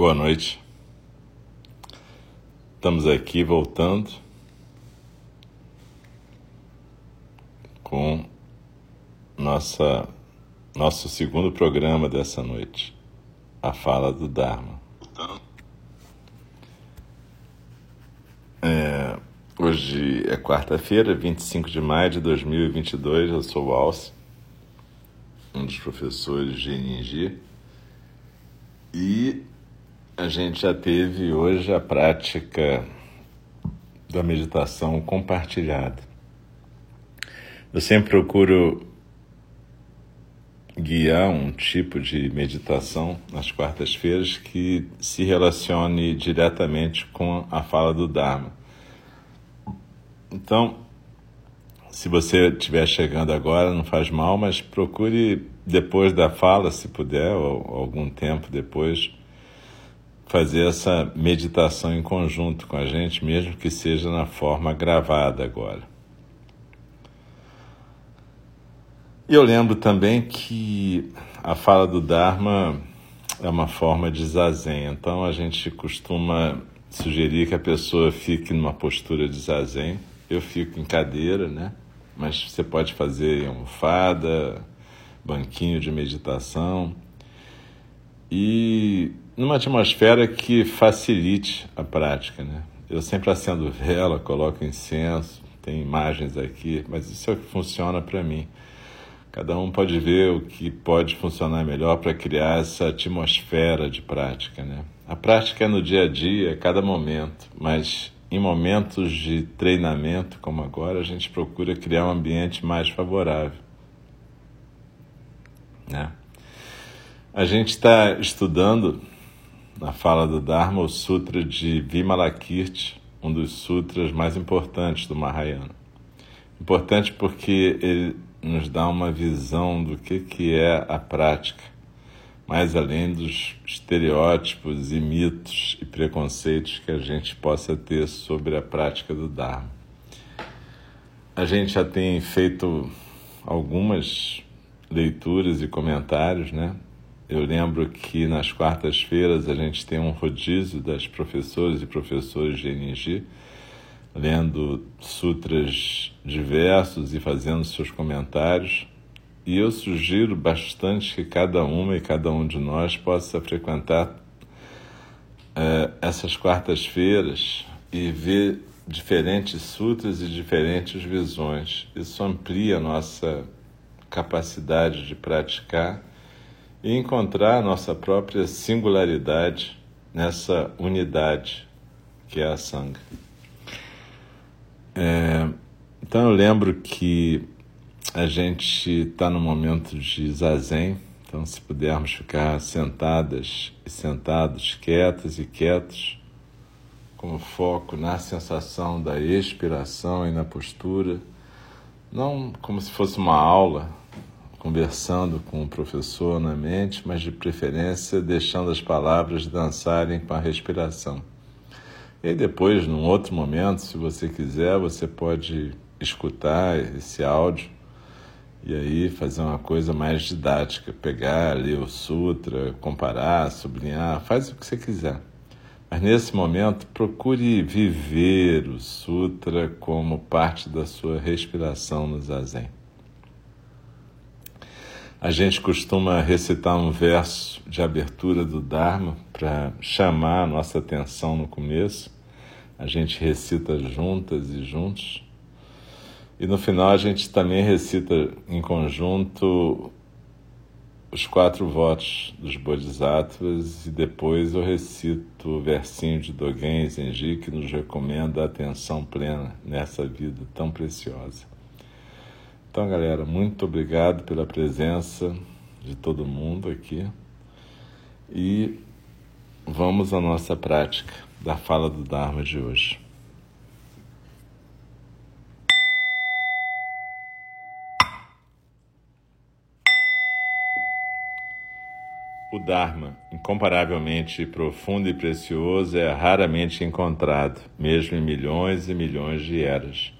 Boa noite. Estamos aqui voltando com nossa nosso segundo programa dessa noite, a fala do Dharma. É, hoje é quarta-feira, 25 de maio de 2022. Eu sou o Alce, um dos professores de Ninji. E a gente já teve hoje a prática da meditação compartilhada. Eu sempre procuro guiar um tipo de meditação nas quartas-feiras que se relacione diretamente com a fala do Dharma. Então, se você estiver chegando agora, não faz mal, mas procure depois da fala, se puder, ou algum tempo depois, fazer essa meditação em conjunto com a gente, mesmo que seja na forma gravada agora. E eu lembro também que a fala do Dharma é uma forma de zazen, então a gente costuma sugerir que a pessoa fique numa postura de zazen. Eu fico em cadeira, né? Mas você pode fazer almofada, banquinho de meditação. E numa atmosfera que facilite a prática, né? Eu sempre acendo vela, coloco incenso, tem imagens aqui, mas isso é o que funciona para mim. Cada um pode ver o que pode funcionar melhor para criar essa atmosfera de prática, né? A prática é no dia a dia, a cada momento, mas em momentos de treinamento como agora, a gente procura criar um ambiente mais favorável, né? A gente está estudando na fala do Dharma, o Sutra de Vimalakirti, um dos sutras mais importantes do Mahayana. Importante porque ele nos dá uma visão do que, que é a prática, mais além dos estereótipos e mitos e preconceitos que a gente possa ter sobre a prática do Dharma. A gente já tem feito algumas leituras e comentários, né? Eu lembro que nas quartas-feiras a gente tem um rodízio das professoras e professores de NG, lendo sutras diversos e fazendo seus comentários. E eu sugiro bastante que cada uma e cada um de nós possa frequentar é, essas quartas-feiras e ver diferentes sutras e diferentes visões. Isso amplia a nossa capacidade de praticar e encontrar a nossa própria singularidade nessa unidade que é a Sangha. É, então eu lembro que a gente está no momento de zazen, então se pudermos ficar sentadas e sentados, quietas e quietos, com foco na sensação da expiração e na postura, não como se fosse uma aula, conversando com o professor na mente, mas de preferência deixando as palavras dançarem com a respiração. E depois, num outro momento, se você quiser, você pode escutar esse áudio e aí fazer uma coisa mais didática, pegar, ler o sutra, comparar, sublinhar, faz o que você quiser. Mas nesse momento, procure viver o sutra como parte da sua respiração no zazen. A gente costuma recitar um verso de abertura do Dharma para chamar a nossa atenção no começo. A gente recita juntas e juntos. E no final a gente também recita em conjunto os quatro votos dos Bodhisattvas e depois eu recito o versinho de Dogen Zenji que nos recomenda a atenção plena nessa vida tão preciosa. Então, galera, muito obrigado pela presença de todo mundo aqui. E vamos à nossa prática da fala do Dharma de hoje. O Dharma, incomparavelmente profundo e precioso, é raramente encontrado, mesmo em milhões e milhões de eras.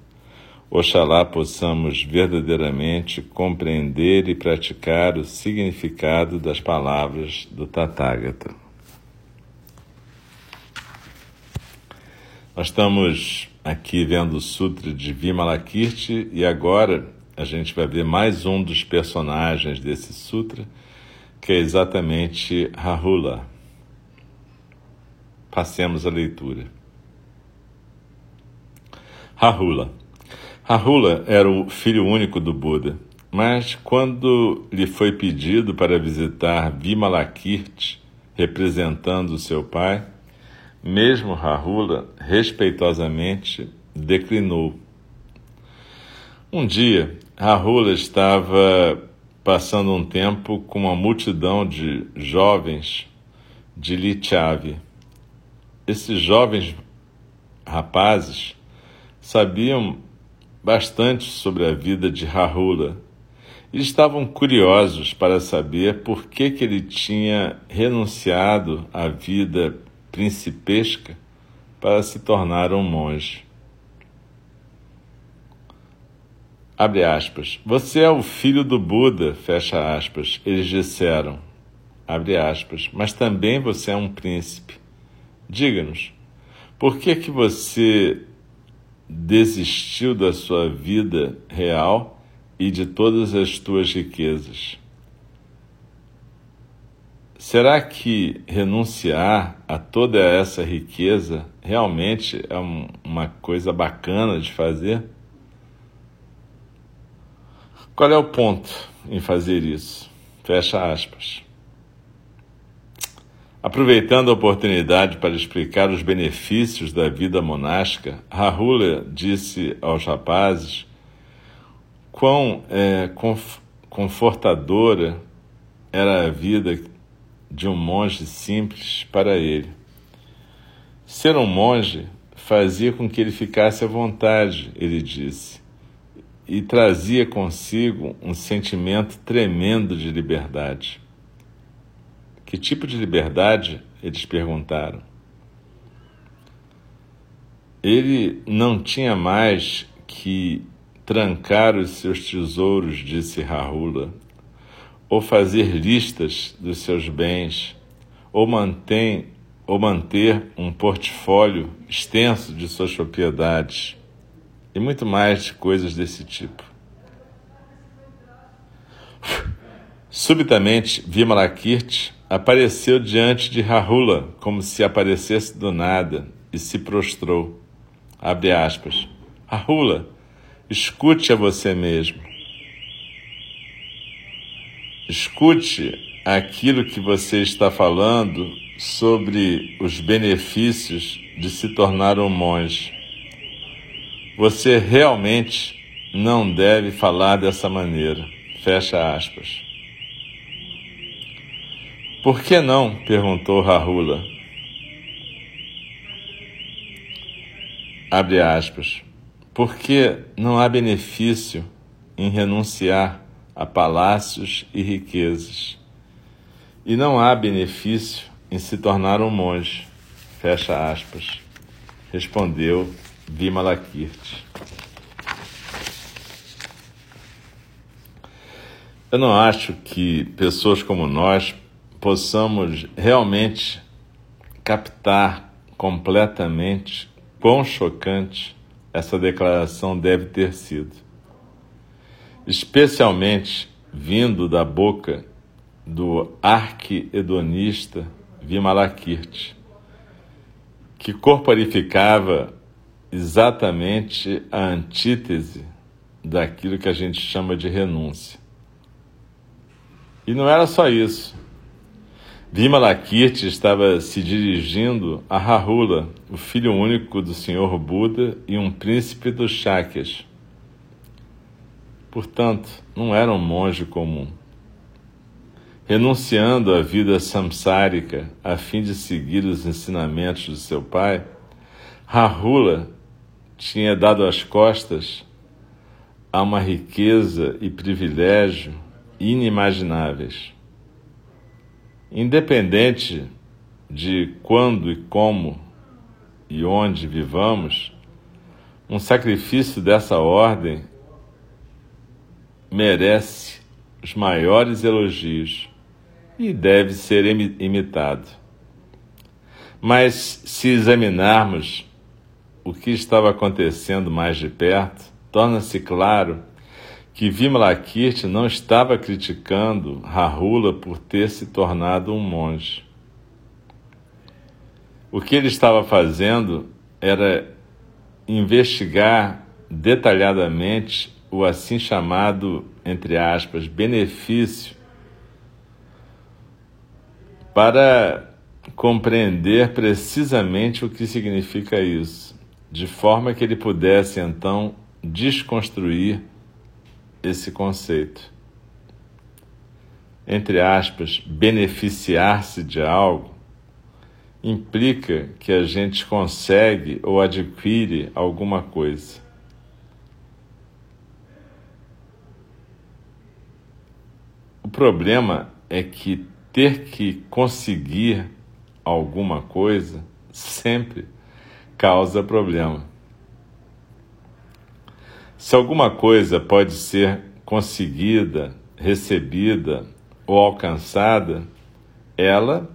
Oxalá possamos verdadeiramente compreender e praticar o significado das palavras do Tathagata. Nós estamos aqui vendo o Sutra de Vimalakirti e agora a gente vai ver mais um dos personagens desse sutra, que é exatamente Rahula. Passemos a leitura. Rahula. Rahula era o filho único do Buda, mas quando lhe foi pedido para visitar Vimalakirti, representando seu pai, mesmo Rahula respeitosamente declinou. Um dia, Rahula estava passando um tempo com uma multidão de jovens de Lichavi. Esses jovens rapazes sabiam bastante sobre a vida de Rahula e estavam curiosos para saber por que, que ele tinha renunciado à vida principesca para se tornar um monge. Abre aspas. Você é o filho do Buda, fecha aspas. Eles disseram, abre aspas, mas também você é um príncipe. Diga-nos, por que que você desistiu da sua vida real e de todas as tuas riquezas. Será que renunciar a toda essa riqueza realmente é um, uma coisa bacana de fazer? Qual é o ponto em fazer isso? Fecha aspas. Aproveitando a oportunidade para explicar os benefícios da vida monástica, Rahula disse aos rapazes quão é, confortadora era a vida de um monge simples para ele. Ser um monge fazia com que ele ficasse à vontade, ele disse, e trazia consigo um sentimento tremendo de liberdade. Que tipo de liberdade? Eles perguntaram. Ele não tinha mais que trancar os seus tesouros, disse Rahula, ou fazer listas dos seus bens, ou, mantém, ou manter um portfólio extenso de suas propriedades, e muito mais de coisas desse tipo. Subitamente, Vimalakirti apareceu diante de Rahula como se aparecesse do nada e se prostrou. Abre aspas. Rahula, escute a você mesmo. Escute aquilo que você está falando sobre os benefícios de se tornar um monge. Você realmente não deve falar dessa maneira. Fecha aspas. Por que não? perguntou Rahula. Abre aspas. Porque não há benefício em renunciar a palácios e riquezas. E não há benefício em se tornar um monge. Fecha aspas. Respondeu Vimalakirti. Eu não acho que pessoas como nós possamos realmente captar completamente quão chocante essa declaração deve ter sido. Especialmente vindo da boca do arquedonista Vimalakirti, que corporificava exatamente a antítese daquilo que a gente chama de renúncia. E não era só isso. Vimalakirti estava se dirigindo a Rahula, o filho único do Senhor Buda e um príncipe dos Shakyas. Portanto, não era um monge comum. Renunciando à vida samsárica a fim de seguir os ensinamentos de seu pai, Rahula tinha dado as costas a uma riqueza e privilégio inimagináveis. Independente de quando e como e onde vivamos, um sacrifício dessa ordem merece os maiores elogios e deve ser imitado. Mas se examinarmos o que estava acontecendo mais de perto, torna-se claro que Vimalakirti não estava criticando Rahula por ter se tornado um monge. O que ele estava fazendo era investigar detalhadamente o assim chamado, entre aspas, benefício para compreender precisamente o que significa isso, de forma que ele pudesse então desconstruir esse conceito. Entre aspas, beneficiar-se de algo implica que a gente consegue ou adquire alguma coisa. O problema é que ter que conseguir alguma coisa sempre causa problema. Se alguma coisa pode ser conseguida, recebida ou alcançada, ela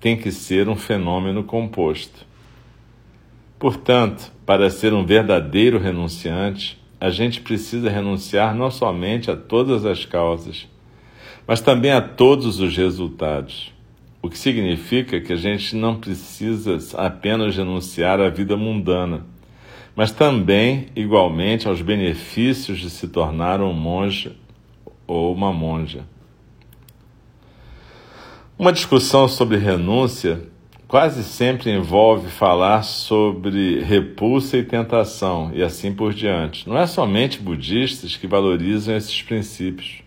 tem que ser um fenômeno composto. Portanto, para ser um verdadeiro renunciante, a gente precisa renunciar não somente a todas as causas, mas também a todos os resultados. O que significa que a gente não precisa apenas renunciar à vida mundana mas também, igualmente, aos benefícios de se tornar um monge ou uma monja. Uma discussão sobre renúncia quase sempre envolve falar sobre repulsa e tentação e assim por diante. Não é somente budistas que valorizam esses princípios.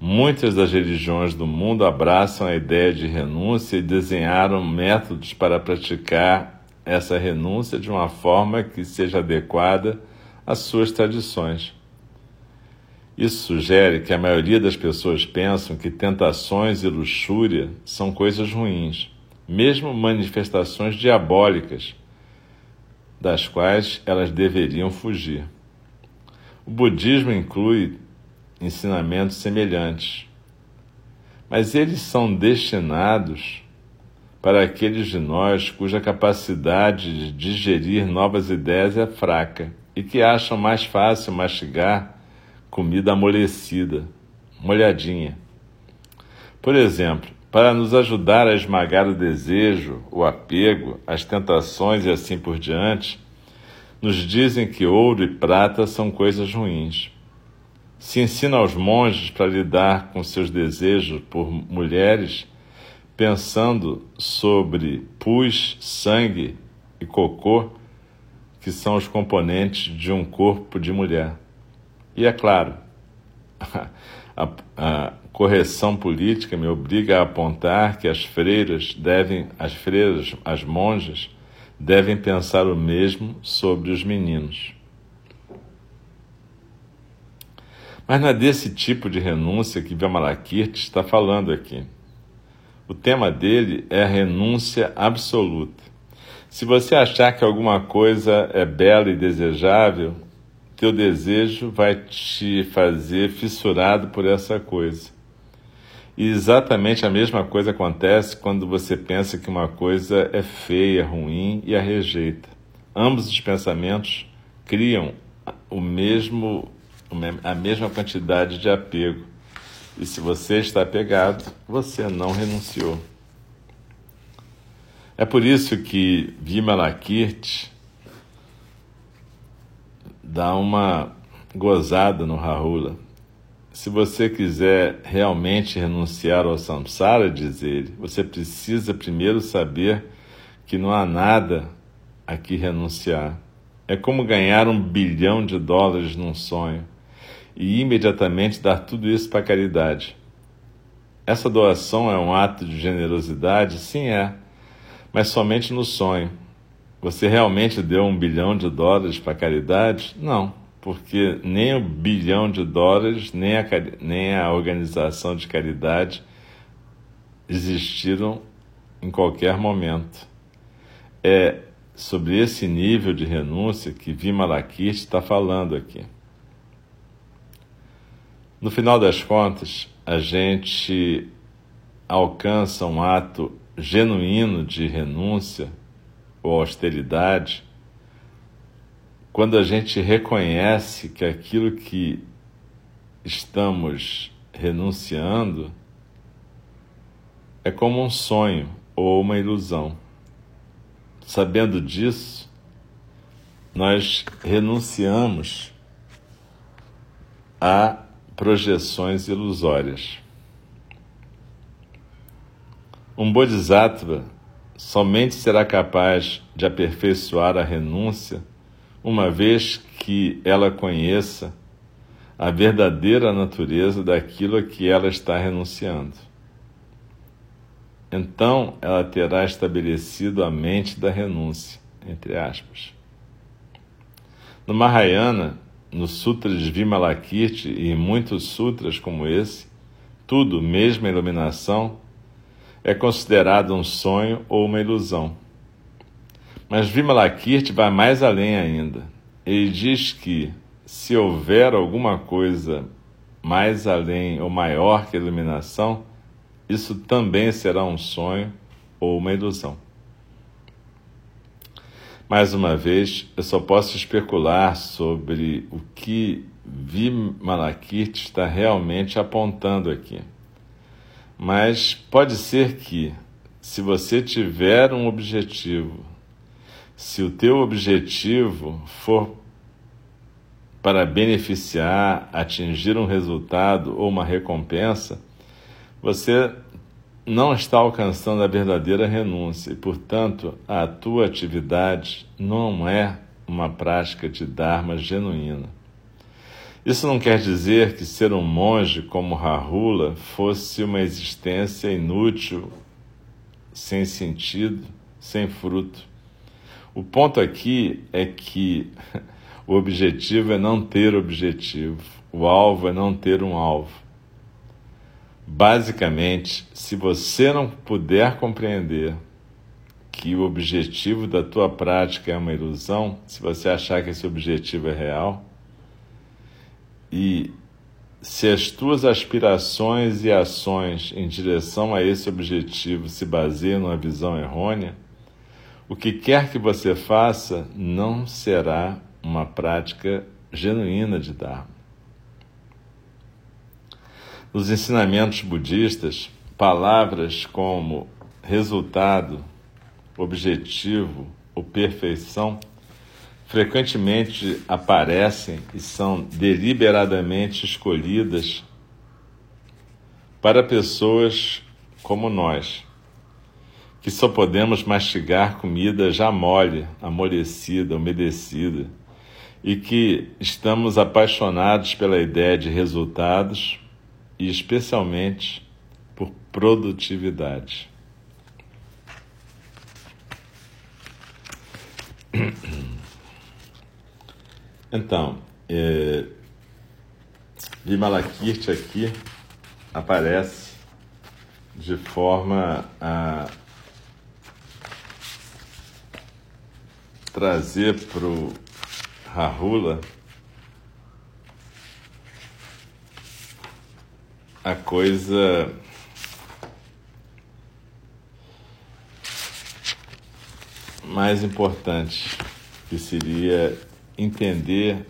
Muitas das religiões do mundo abraçam a ideia de renúncia e desenharam métodos para praticar essa renúncia de uma forma que seja adequada às suas tradições. Isso sugere que a maioria das pessoas pensam que tentações e luxúria são coisas ruins, mesmo manifestações diabólicas, das quais elas deveriam fugir. O budismo inclui ensinamentos semelhantes, mas eles são destinados para aqueles de nós cuja capacidade de digerir novas ideias é fraca e que acham mais fácil mastigar comida amolecida, molhadinha. Por exemplo, para nos ajudar a esmagar o desejo, o apego, as tentações e assim por diante, nos dizem que ouro e prata são coisas ruins. Se ensina aos monges para lidar com seus desejos por mulheres pensando sobre pus, sangue e cocô, que são os componentes de um corpo de mulher. E é claro, a, a correção política me obriga a apontar que as freiras devem, as freiras, as monjas, devem pensar o mesmo sobre os meninos. Mas não é desse tipo de renúncia que Vimalakirti está falando aqui. O tema dele é renúncia absoluta. Se você achar que alguma coisa é bela e desejável, teu desejo vai te fazer fissurado por essa coisa. E exatamente a mesma coisa acontece quando você pensa que uma coisa é feia, ruim e a rejeita. Ambos os pensamentos criam o mesmo, a mesma quantidade de apego. E se você está apegado, você não renunciou. É por isso que Vimalakirti dá uma gozada no Rahula. Se você quiser realmente renunciar ao samsara, diz ele, você precisa primeiro saber que não há nada a que renunciar. É como ganhar um bilhão de dólares num sonho e imediatamente dar tudo isso para a caridade. Essa doação é um ato de generosidade? Sim, é, mas somente no sonho. Você realmente deu um bilhão de dólares para a caridade? Não, porque nem o bilhão de dólares, nem a, nem a organização de caridade existiram em qualquer momento. É sobre esse nível de renúncia que Vimalakirti está falando aqui. No final das contas, a gente alcança um ato genuíno de renúncia ou austeridade quando a gente reconhece que aquilo que estamos renunciando é como um sonho ou uma ilusão. Sabendo disso, nós renunciamos a projeções ilusórias. Um Bodhisattva somente será capaz de aperfeiçoar a renúncia uma vez que ela conheça a verdadeira natureza daquilo a que ela está renunciando. Então ela terá estabelecido a mente da renúncia, entre aspas. No Mahayana, no Sutra de Vimalakirti e em muitos sutras como esse, tudo, mesmo a iluminação, é considerado um sonho ou uma ilusão. Mas Vimalakirti vai mais além ainda. Ele diz que, se houver alguma coisa mais além ou maior que a iluminação, isso também será um sonho ou uma ilusão. Mais uma vez, eu só posso especular sobre o que Vimalakirti está realmente apontando aqui. Mas pode ser que, se você tiver um objetivo, se o teu objetivo for para beneficiar, atingir um resultado ou uma recompensa, você não está alcançando a verdadeira renúncia e, portanto, a tua atividade não é uma prática de Dharma genuína. Isso não quer dizer que ser um monge como Rahula fosse uma existência inútil, sem sentido, sem fruto. O ponto aqui é que o objetivo é não ter objetivo, o alvo é não ter um alvo. Basicamente, se você não puder compreender que o objetivo da tua prática é uma ilusão, se você achar que esse objetivo é real, e se as tuas aspirações e ações em direção a esse objetivo se baseiam numa visão errônea, o que quer que você faça não será uma prática genuína de Dharma. Nos ensinamentos budistas, palavras como resultado, objetivo ou perfeição frequentemente aparecem e são deliberadamente escolhidas para pessoas como nós, que só podemos mastigar comida já mole, amolecida, umedecida, e que estamos apaixonados pela ideia de resultados e especialmente por produtividade. Então, é, Vimalakirti aqui aparece de forma a trazer para o Rahula a coisa mais importante, que seria entender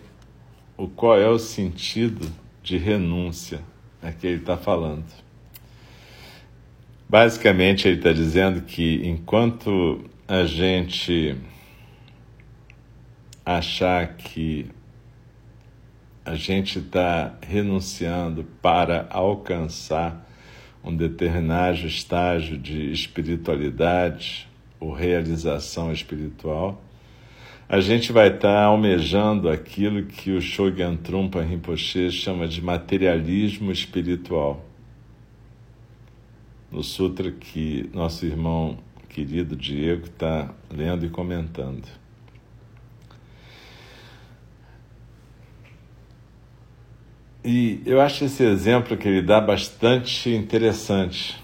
o qual é o sentido de renúncia a que ele está falando. Basicamente, ele está dizendo que enquanto a gente achar que a gente está renunciando para alcançar um determinado estágio de espiritualidade ou realização espiritual, a gente vai estar tá almejando aquilo que o Shogyan Trungpa Rinpoche chama de materialismo espiritual no sutra que nosso irmão querido Diego está lendo e comentando. E eu acho esse exemplo que ele dá bastante interessante,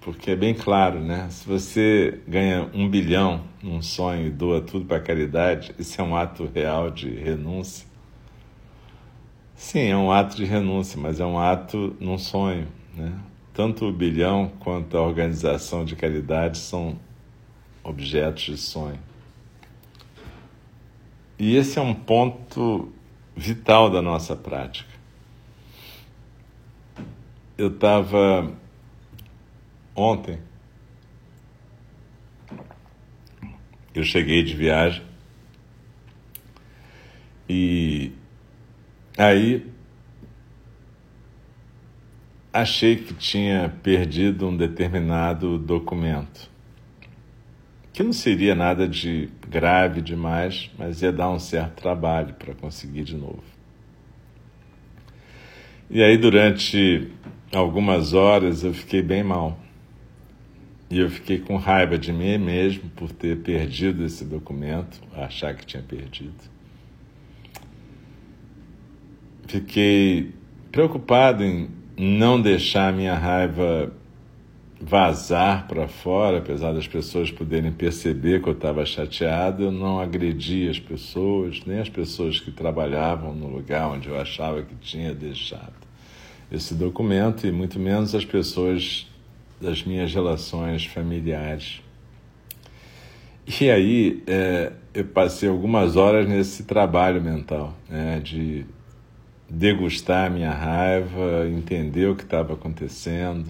porque é bem claro, né? Se você ganha um bilhão num sonho e doa tudo para a caridade, isso é um ato real de renúncia. Sim, é um ato de renúncia, mas é um ato num sonho, né? Tanto o bilhão quanto a organização de caridade são objetos de sonho. E esse é um ponto vital da nossa prática. Eu estava ontem, eu cheguei de viagem. E aí achei que tinha perdido um determinado documento, que não seria nada de grave demais, mas ia dar um certo trabalho para conseguir de novo. E aí, durante algumas horas, eu fiquei bem mal. E eu fiquei com raiva de mim mesmo por ter perdido esse documento, achar que tinha perdido. Fiquei preocupado em não deixar a minha raiva vazar para fora, apesar das pessoas poderem perceber que eu estava chateado, eu não agredi as pessoas, nem as pessoas que trabalhavam no lugar onde eu achava que tinha deixado esse documento, e muito menos as pessoas das minhas relações familiares. E aí é, eu passei algumas horas nesse trabalho mental, né, de degustar a minha raiva, entender o que estava acontecendo,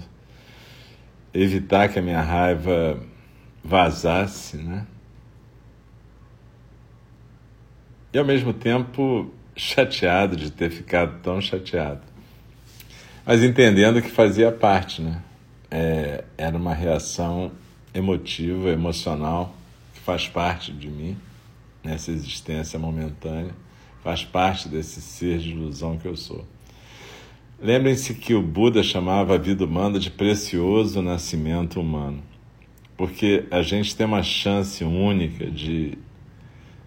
evitar que a minha raiva vazasse, né? E ao mesmo tempo chateado de ter ficado tão chateado. Mas entendendo que fazia parte, né? É, era uma reação emotiva, emocional, que faz parte de mim, nessa existência momentânea faz parte desse ser de ilusão que eu sou. Lembrem-se que o Buda chamava a vida humana de precioso nascimento humano, porque a gente tem uma chance única de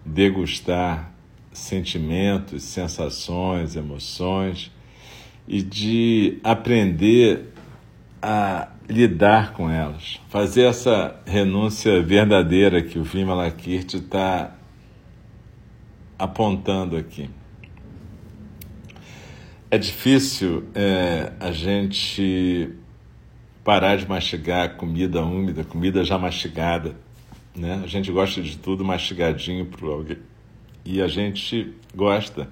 degustar sentimentos, sensações, emoções e de aprender a lidar com elas, fazer essa renúncia verdadeira que o Vimalakirti está apontando aqui. É difícil é, a gente parar de mastigar comida úmida, comida já mastigada. Né? A gente gosta de tudo mastigadinho para alguém. E a gente gosta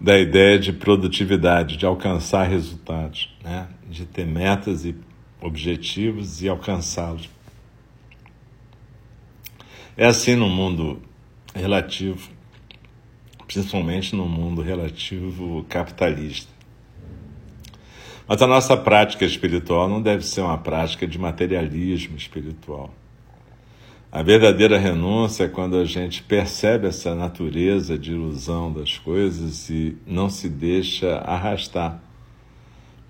da ideia de produtividade, de alcançar resultados, né? de ter metas e objetivos e alcançá-los. É assim no mundo relativo, principalmente no mundo relativo capitalista. Mas a nossa prática espiritual não deve ser uma prática de materialismo espiritual. A verdadeira renúncia é quando a gente percebe essa natureza de ilusão das coisas e não se deixa arrastar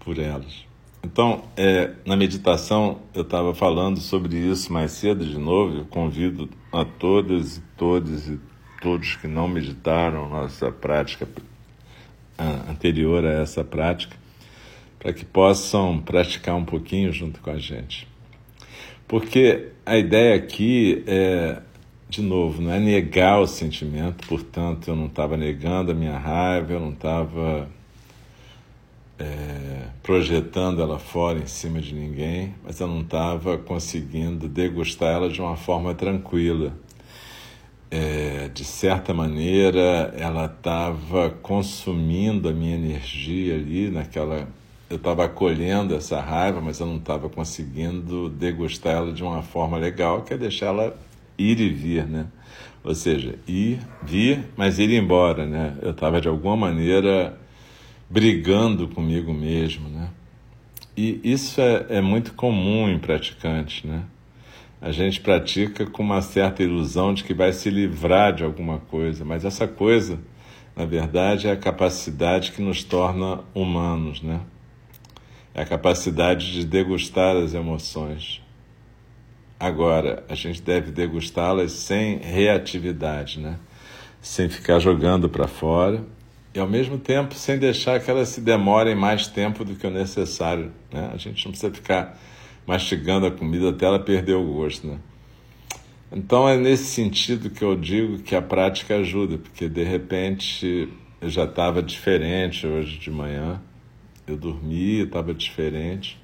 por elas. Então, é, na meditação, eu estava falando sobre isso mais cedo de novo. Eu convido a todas e todos e todos que não meditaram nossa prática anterior a essa prática, para que possam praticar um pouquinho junto com a gente. Porque a ideia aqui é, de novo, não é negar o sentimento, portanto, eu não estava negando a minha raiva, eu não estava é, projetando ela fora em cima de ninguém, mas eu não estava conseguindo degustar ela de uma forma tranquila. É, de certa maneira, ela estava consumindo a minha energia ali naquela eu estava acolhendo essa raiva, mas eu não estava conseguindo degustá-la de uma forma legal, que é deixá-la ir e vir, né? Ou seja, ir, vir, mas ir embora, né? Eu estava de alguma maneira brigando comigo mesmo, né? E isso é, é muito comum em praticantes, né? A gente pratica com uma certa ilusão de que vai se livrar de alguma coisa, mas essa coisa, na verdade, é a capacidade que nos torna humanos, né? É a capacidade de degustar as emoções. Agora, a gente deve degustá-las sem reatividade, né? sem ficar jogando para fora e, ao mesmo tempo, sem deixar que elas se demorem mais tempo do que o necessário. Né? A gente não precisa ficar mastigando a comida até ela perder o gosto. Né? Então, é nesse sentido que eu digo que a prática ajuda, porque de repente eu já estava diferente hoje de manhã, eu dormi, estava diferente.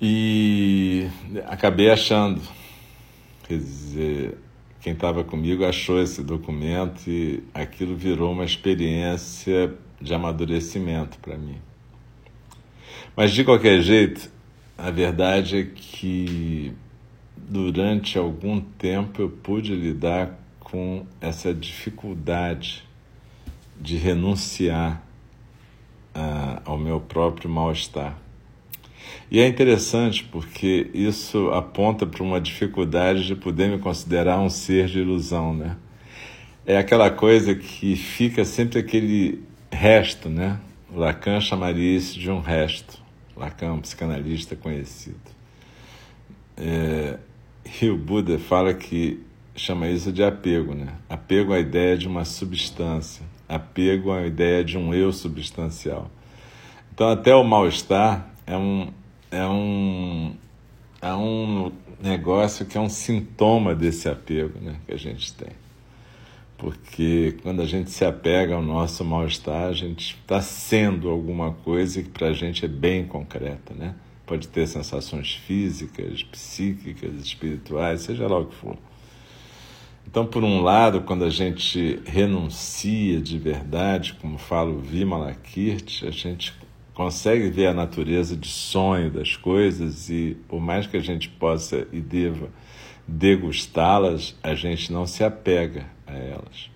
E acabei achando. Quer dizer, quem estava comigo achou esse documento e aquilo virou uma experiência de amadurecimento para mim. Mas de qualquer jeito, a verdade é que durante algum tempo eu pude lidar com essa dificuldade de renunciar uh, ao meu próprio mal-estar. E é interessante porque isso aponta para uma dificuldade de poder me considerar um ser de ilusão, né? É aquela coisa que fica sempre aquele resto, né? Lacan chamaria isso de um resto. Lacan, um psicanalista conhecido. É, e o Buda fala que chama isso de apego, né? Apego à ideia de uma substância, apego à ideia de um eu substancial. Então, até o mal-estar é um, é um, é um negócio que é um sintoma desse apego né, que a gente tem. Porque quando a gente se apega ao nosso mal-estar, a gente está sendo alguma coisa que para a gente é bem concreta, né? Pode ter sensações físicas, psíquicas, espirituais, seja lá o que for. Então, por um lado, quando a gente renuncia de verdade, como fala o Vimalakirti, a gente consegue ver a natureza de sonho das coisas e, por mais que a gente possa e deva degustá-las, a gente não se apega a elas.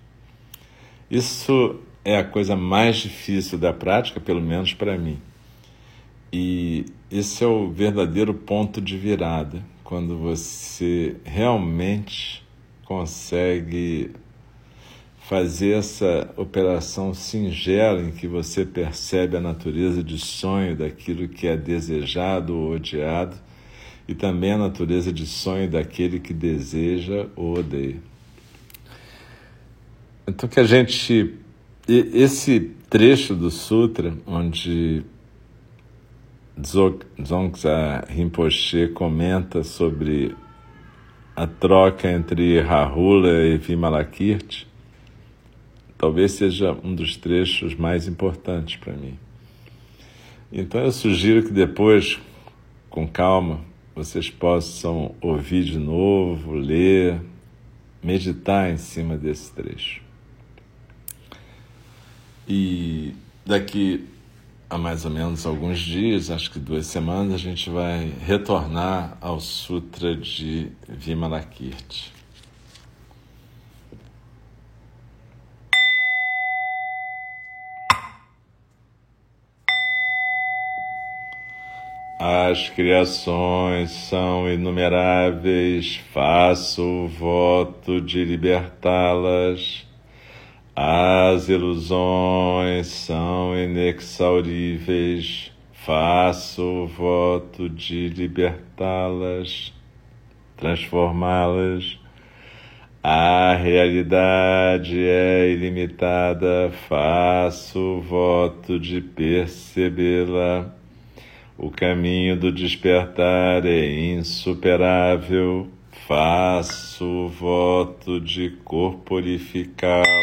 Isso é a coisa mais difícil da prática, pelo menos para mim. E esse é o verdadeiro ponto de virada, quando você realmente consegue fazer essa operação singela em que você percebe a natureza de sonho daquilo que é desejado ou odiado e também a natureza de sonho daquele que deseja ou odeia. Então que a gente esse trecho do sutra onde Dzongksa Rinpoche comenta sobre a troca entre Rahula e Vimalakirti talvez seja um dos trechos mais importantes para mim. Então eu sugiro que depois, com calma, vocês possam ouvir de novo, ler, meditar em cima desse trecho. E daqui a mais ou menos alguns dias, acho que duas semanas, a gente vai retornar ao Sutra de Vimalakirti. As criações são inumeráveis, faço o voto de libertá-las. As ilusões são inexauríveis, faço o voto de libertá-las, transformá-las. A realidade é ilimitada, faço o voto de percebê-la o caminho do despertar é insuperável. Faço o voto de corporificá-lo.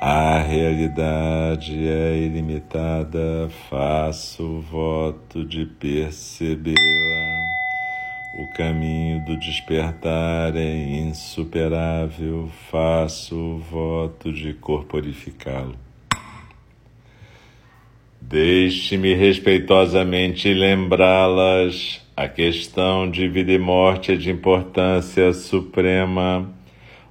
A realidade é ilimitada, faço o voto de percebê-la. O caminho do despertar é insuperável, faço o voto de corporificá-lo. Deixe-me respeitosamente lembrá-las. A questão de vida e morte é de importância suprema.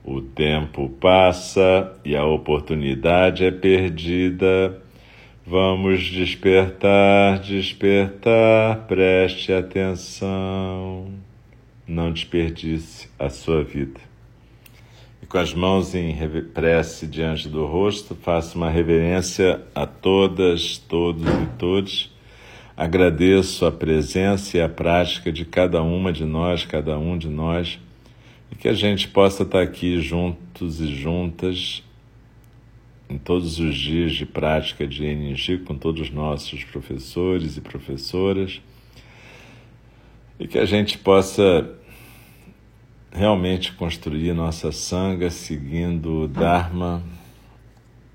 O tempo passa e a oportunidade é perdida. Vamos despertar, despertar, preste atenção. Não desperdice a sua vida. E com as mãos em prece diante do rosto, faça uma reverência a todas, todos e todos. Agradeço a presença e a prática de cada uma de nós, cada um de nós, e que a gente possa estar aqui juntos e juntas em todos os dias de prática de NG com todos os nossos professores e professoras e que a gente possa realmente construir nossa sanga seguindo o Dharma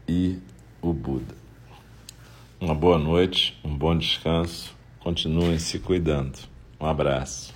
e o Buda. Uma boa noite, um bom descanso, continuem se cuidando. Um abraço.